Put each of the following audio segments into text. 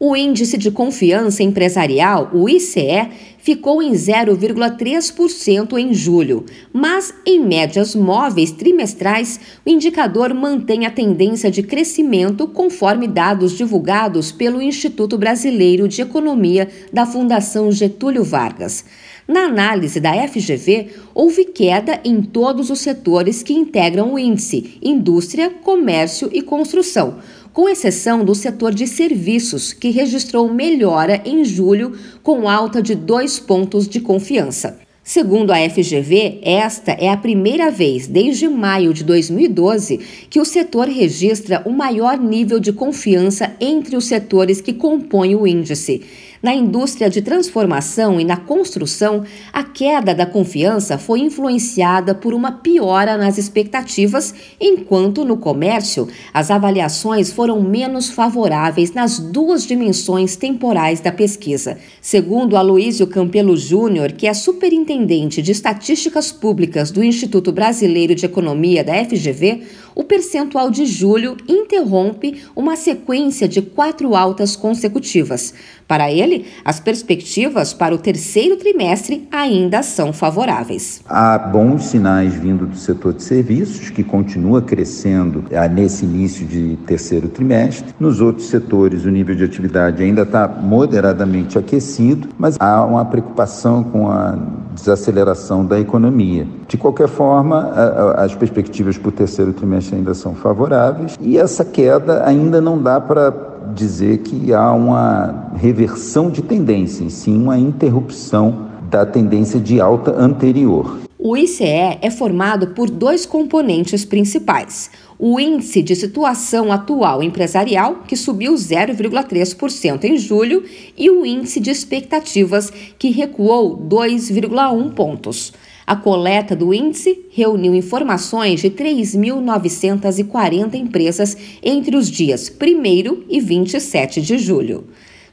O índice de confiança empresarial, o ICE, ficou em 0,3% em julho, mas em médias móveis trimestrais, o indicador mantém a tendência de crescimento conforme dados divulgados pelo Instituto Brasileiro de Economia da Fundação Getúlio Vargas. Na análise da FGV, houve queda em todos os setores que integram o índice: indústria, comércio e construção com exceção do setor de serviços, que registrou melhora em julho, com alta de dois pontos de confiança. Segundo a FGV, esta é a primeira vez desde maio de 2012 que o setor registra o maior nível de confiança entre os setores que compõem o índice. Na indústria de transformação e na construção, a queda da confiança foi influenciada por uma piora nas expectativas, enquanto no comércio as avaliações foram menos favoráveis nas duas dimensões temporais da pesquisa. Segundo Aloísio Campelo Júnior, que é superintendente de estatísticas públicas do Instituto Brasileiro de Economia da FGV, o percentual de julho interrompe uma sequência de quatro altas consecutivas. Para ele, as perspectivas para o terceiro trimestre ainda são favoráveis. Há bons sinais vindo do setor de serviços, que continua crescendo ah, nesse início de terceiro trimestre. Nos outros setores, o nível de atividade ainda está moderadamente aquecido, mas há uma preocupação com a desaceleração da economia. De qualquer forma, as perspectivas para o terceiro trimestre ainda são favoráveis e essa queda ainda não dá para dizer que há uma reversão de tendência, e sim uma interrupção da tendência de alta anterior. O ICE é formado por dois componentes principais: o índice de situação atual empresarial, que subiu 0,3% em julho, e o índice de expectativas, que recuou 2,1 pontos. A coleta do índice reuniu informações de 3.940 empresas entre os dias 1 e 27 de julho.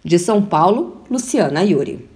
De São Paulo, Luciana Yuri.